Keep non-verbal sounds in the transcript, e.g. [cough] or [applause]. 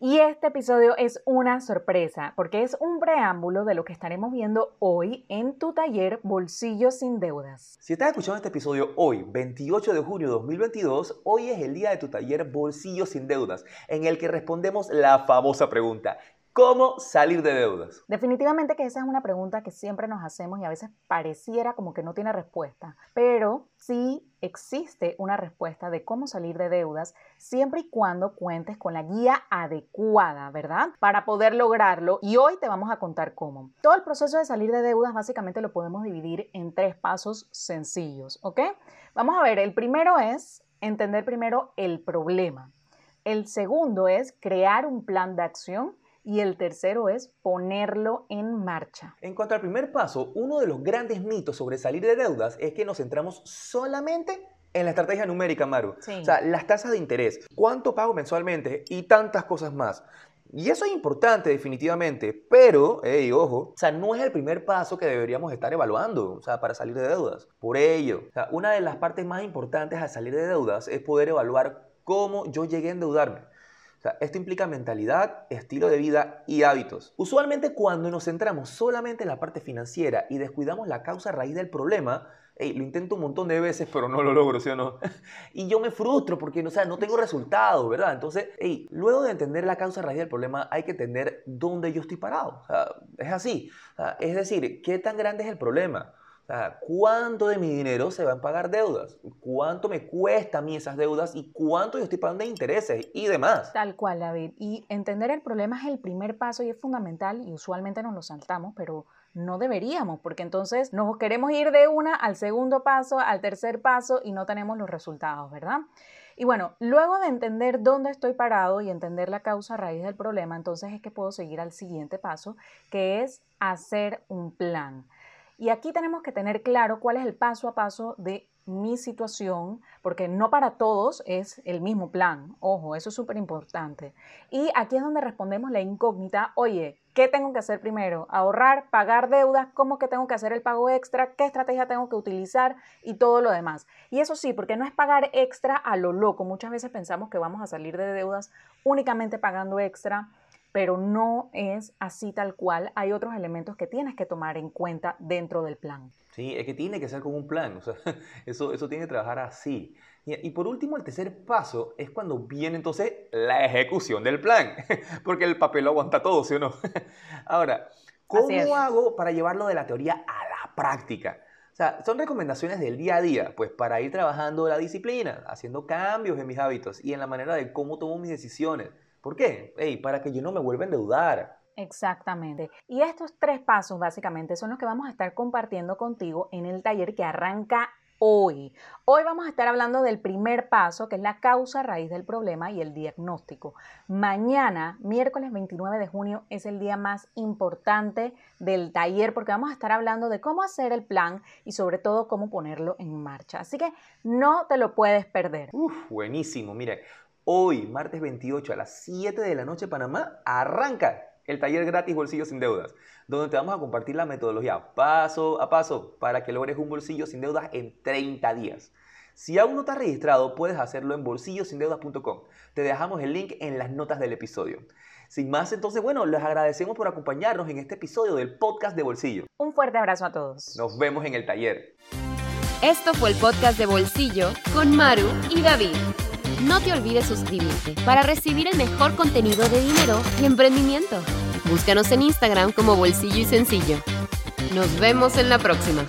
Y este episodio es una sorpresa porque es un preámbulo de lo que estaremos viendo hoy en tu taller Bolsillo sin Deudas. Si estás escuchando este episodio hoy, 28 de junio de 2022, hoy es el día de tu taller Bolsillo sin Deudas, en el que respondemos la famosa pregunta, ¿Cómo salir de deudas? Definitivamente que esa es una pregunta que siempre nos hacemos y a veces pareciera como que no tiene respuesta, pero sí existe una respuesta de cómo salir de deudas siempre y cuando cuentes con la guía adecuada, ¿verdad? Para poder lograrlo y hoy te vamos a contar cómo. Todo el proceso de salir de deudas básicamente lo podemos dividir en tres pasos sencillos, ¿ok? Vamos a ver, el primero es entender primero el problema. El segundo es crear un plan de acción y el tercero es ponerlo en marcha. En cuanto al primer paso, uno de los grandes mitos sobre salir de deudas es que nos centramos solamente en la estrategia numérica, Maru. O sea, las tasas de interés, cuánto pago mensualmente y tantas cosas más. Y eso es importante definitivamente, pero, hey, ojo, o sea, no es el primer paso que deberíamos estar evaluando, o sea, para salir de deudas. Por ello, o sea, una de las partes más importantes al salir de deudas es poder evaluar cómo yo llegué a endeudarme. O sea, esto implica mentalidad, estilo de vida y hábitos. Usualmente cuando nos centramos solamente en la parte financiera y descuidamos la causa raíz del problema, lo intento un montón de veces, pero no lo logro, ¿sí o no? [laughs] y yo me frustro porque o sea, no tengo resultados, ¿verdad? Entonces, luego de entender la causa raíz del problema, hay que entender dónde yo estoy parado. O sea, es así. es decir, ¿qué tan grande es el problema? ¿Cuánto de mi dinero se va a pagar deudas? ¿Cuánto me cuesta a mí esas deudas? ¿Y cuánto yo estoy pagando de intereses y demás? Tal cual, David. Y entender el problema es el primer paso y es fundamental y usualmente nos lo saltamos, pero no deberíamos, porque entonces nos queremos ir de una al segundo paso, al tercer paso y no tenemos los resultados, ¿verdad? Y bueno, luego de entender dónde estoy parado y entender la causa raíz del problema, entonces es que puedo seguir al siguiente paso, que es hacer un plan. Y aquí tenemos que tener claro cuál es el paso a paso de mi situación, porque no para todos es el mismo plan. Ojo, eso es súper importante. Y aquí es donde respondemos la incógnita, oye, ¿qué tengo que hacer primero? ¿Ahorrar, pagar deudas? ¿Cómo que tengo que hacer el pago extra? ¿Qué estrategia tengo que utilizar? Y todo lo demás. Y eso sí, porque no es pagar extra a lo loco. Muchas veces pensamos que vamos a salir de deudas únicamente pagando extra pero no es así tal cual. Hay otros elementos que tienes que tomar en cuenta dentro del plan. Sí, es que tiene que ser como un plan, o sea, [laughs] eso, eso tiene que trabajar así. Y, por último, el tercer paso es cuando viene entonces la ejecución del plan, [laughs] porque el papel lo aguanta todo, ¿sí o no? [laughs] Ahora, ¿cómo hago para llevarlo de la teoría a la práctica? O sea, son recomendaciones del día a día, pues para ir trabajando la disciplina, haciendo cambios en mis hábitos y en la manera de cómo tomo mis decisiones. ¿Por qué? para que yo no me vuelva a endeudar. Exactamente. Y estos tres pasos básicamente son los que vamos a estar compartiendo contigo en el taller que arranca hoy. Hoy vamos a estar hablando del primer paso, que es la causa raíz del problema y el diagnóstico. Mañana, miércoles 29 de junio, es el día más importante del taller porque vamos a estar hablando de cómo hacer el plan y sobre todo cómo ponerlo en marcha. Así que no te lo puedes perder. Uf, buenísimo. Mire, Hoy, martes 28 a las 7 de la noche Panamá, arranca el taller gratis Bolsillo sin Deudas, donde te vamos a compartir la metodología paso a paso para que logres un bolsillo sin deudas en 30 días. Si aún no estás registrado, puedes hacerlo en bolsillosindeudas.com. Te dejamos el link en las notas del episodio. Sin más, entonces, bueno, les agradecemos por acompañarnos en este episodio del podcast de Bolsillo. Un fuerte abrazo a todos. Nos vemos en el taller. Esto fue el podcast de Bolsillo con Maru y David. No te olvides suscribirte para recibir el mejor contenido de dinero y emprendimiento. Búscanos en Instagram como Bolsillo y Sencillo. Nos vemos en la próxima.